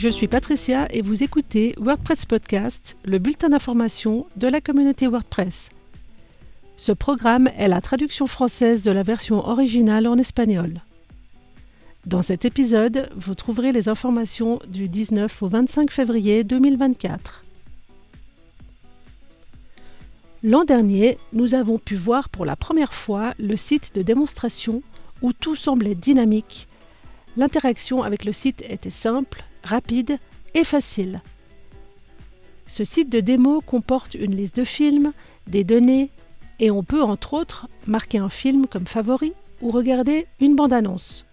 Je suis Patricia et vous écoutez WordPress Podcast, le bulletin d'information de la communauté WordPress. Ce programme est la traduction française de la version originale en espagnol. Dans cet épisode, vous trouverez les informations du 19 au 25 février 2024. L'an dernier, nous avons pu voir pour la première fois le site de démonstration où tout semblait dynamique. L'interaction avec le site était simple, rapide et facile. Ce site de démo comporte une liste de films, des données, et on peut entre autres marquer un film comme favori ou regarder une bande-annonce.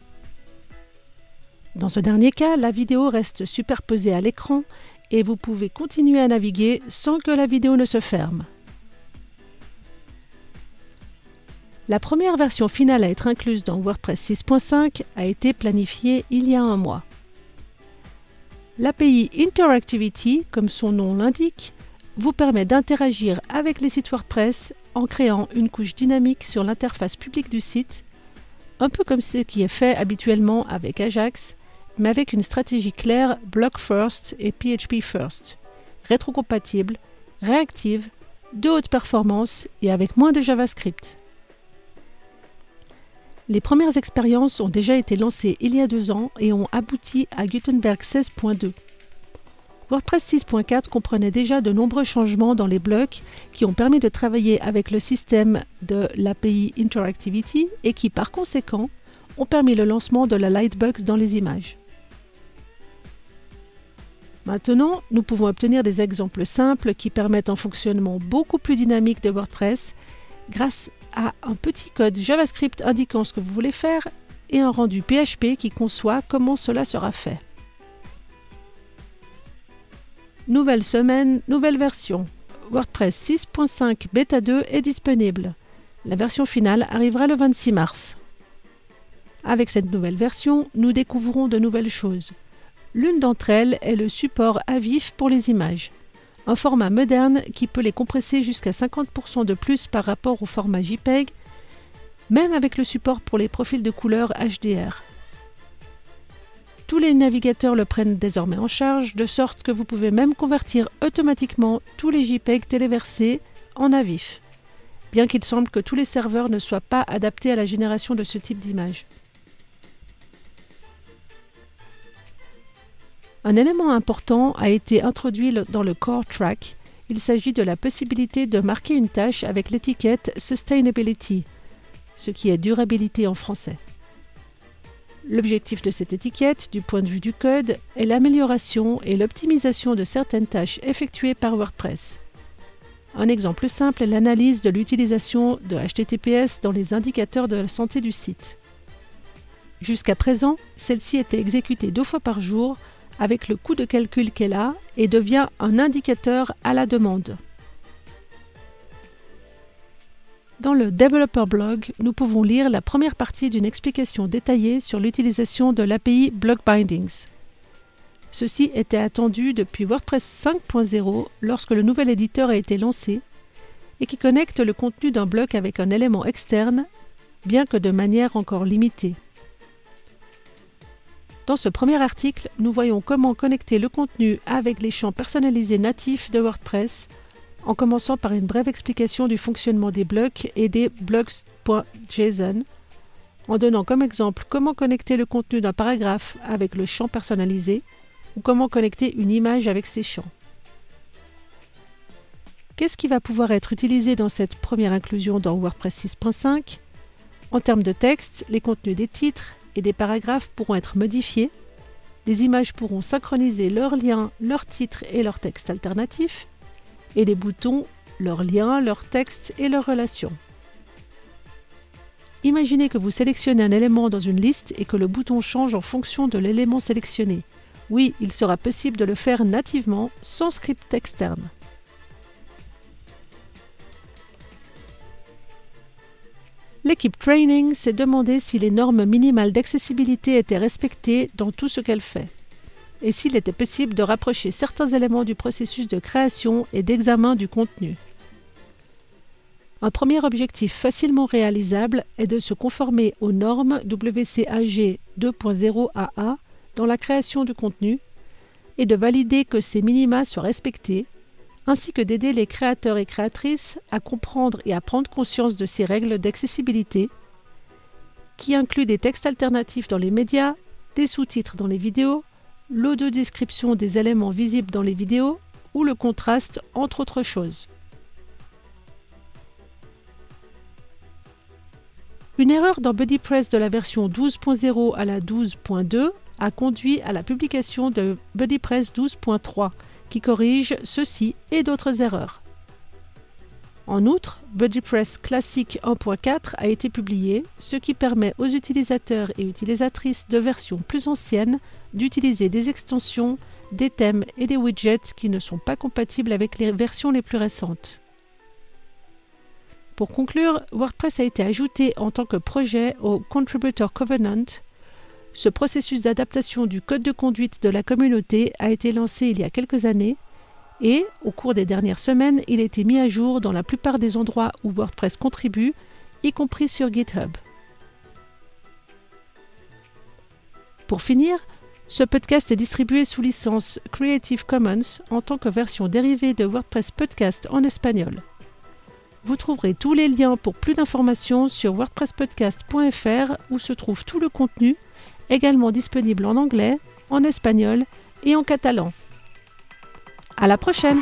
Dans ce dernier cas, la vidéo reste superposée à l'écran et vous pouvez continuer à naviguer sans que la vidéo ne se ferme. La première version finale à être incluse dans WordPress 6.5 a été planifiée il y a un mois. L'API Interactivity, comme son nom l'indique, vous permet d'interagir avec les sites WordPress en créant une couche dynamique sur l'interface publique du site, un peu comme ce qui est fait habituellement avec Ajax, mais avec une stratégie claire Block First et PHP First, rétrocompatible, réactive, de haute performance et avec moins de JavaScript. Les premières expériences ont déjà été lancées il y a deux ans et ont abouti à Gutenberg 16.2. WordPress 6.4 comprenait déjà de nombreux changements dans les blocs qui ont permis de travailler avec le système de l'API Interactivity et qui, par conséquent, ont permis le lancement de la Lightbox dans les images. Maintenant, nous pouvons obtenir des exemples simples qui permettent un fonctionnement beaucoup plus dynamique de WordPress grâce à un petit code JavaScript indiquant ce que vous voulez faire et un rendu PHP qui conçoit comment cela sera fait. Nouvelle semaine, nouvelle version. WordPress 6.5 Beta 2 est disponible. La version finale arrivera le 26 mars. Avec cette nouvelle version, nous découvrons de nouvelles choses. L'une d'entre elles est le support à vif pour les images un format moderne qui peut les compresser jusqu'à 50% de plus par rapport au format JPEG, même avec le support pour les profils de couleur HDR. Tous les navigateurs le prennent désormais en charge, de sorte que vous pouvez même convertir automatiquement tous les JPEG téléversés en AVIF, bien qu'il semble que tous les serveurs ne soient pas adaptés à la génération de ce type d'image. Un élément important a été introduit dans le Core Track. Il s'agit de la possibilité de marquer une tâche avec l'étiquette Sustainability, ce qui est durabilité en français. L'objectif de cette étiquette, du point de vue du code, est l'amélioration et l'optimisation de certaines tâches effectuées par WordPress. Un exemple simple est l'analyse de l'utilisation de HTTPS dans les indicateurs de la santé du site. Jusqu'à présent, celle-ci était exécutée deux fois par jour avec le coût de calcul qu'elle a et devient un indicateur à la demande. Dans le Developer Blog, nous pouvons lire la première partie d'une explication détaillée sur l'utilisation de l'API Block Bindings. Ceci était attendu depuis WordPress 5.0 lorsque le nouvel éditeur a été lancé et qui connecte le contenu d'un bloc avec un élément externe, bien que de manière encore limitée. Dans ce premier article, nous voyons comment connecter le contenu avec les champs personnalisés natifs de WordPress, en commençant par une brève explication du fonctionnement des blocs et des blocks.json, en donnant comme exemple comment connecter le contenu d'un paragraphe avec le champ personnalisé ou comment connecter une image avec ces champs. Qu'est-ce qui va pouvoir être utilisé dans cette première inclusion dans WordPress 6.5 En termes de texte, les contenus des titres, et des paragraphes pourront être modifiés. Les images pourront synchroniser leurs liens, leurs titres et leurs textes alternatifs. Et les boutons, leurs liens, leurs textes et leurs relations. Imaginez que vous sélectionnez un élément dans une liste et que le bouton change en fonction de l'élément sélectionné. Oui, il sera possible de le faire nativement sans script externe. L'équipe Training s'est demandé si les normes minimales d'accessibilité étaient respectées dans tout ce qu'elle fait, et s'il était possible de rapprocher certains éléments du processus de création et d'examen du contenu. Un premier objectif facilement réalisable est de se conformer aux normes WCAG 2.0 AA dans la création du contenu, et de valider que ces minima soient respectés, ainsi que d'aider les créateurs et créatrices à comprendre et à prendre conscience de ces règles d'accessibilité, qui incluent des textes alternatifs dans les médias, des sous-titres dans les vidéos, l'audio-description des éléments visibles dans les vidéos ou le contraste, entre autres choses. Une erreur dans BuddyPress de la version 12.0 à la 12.2 a conduit à la publication de BuddyPress 12.3 qui corrige ceci et d'autres erreurs. En outre, BuddyPress Classic 1.4 a été publié, ce qui permet aux utilisateurs et utilisatrices de versions plus anciennes d'utiliser des extensions, des thèmes et des widgets qui ne sont pas compatibles avec les versions les plus récentes. Pour conclure, WordPress a été ajouté en tant que projet au Contributor Covenant. Ce processus d'adaptation du code de conduite de la communauté a été lancé il y a quelques années et, au cours des dernières semaines, il a été mis à jour dans la plupart des endroits où WordPress contribue, y compris sur GitHub. Pour finir, ce podcast est distribué sous licence Creative Commons en tant que version dérivée de WordPress Podcast en espagnol. Vous trouverez tous les liens pour plus d'informations sur wordpresspodcast.fr où se trouve tout le contenu, également disponible en anglais, en espagnol et en catalan. À la prochaine!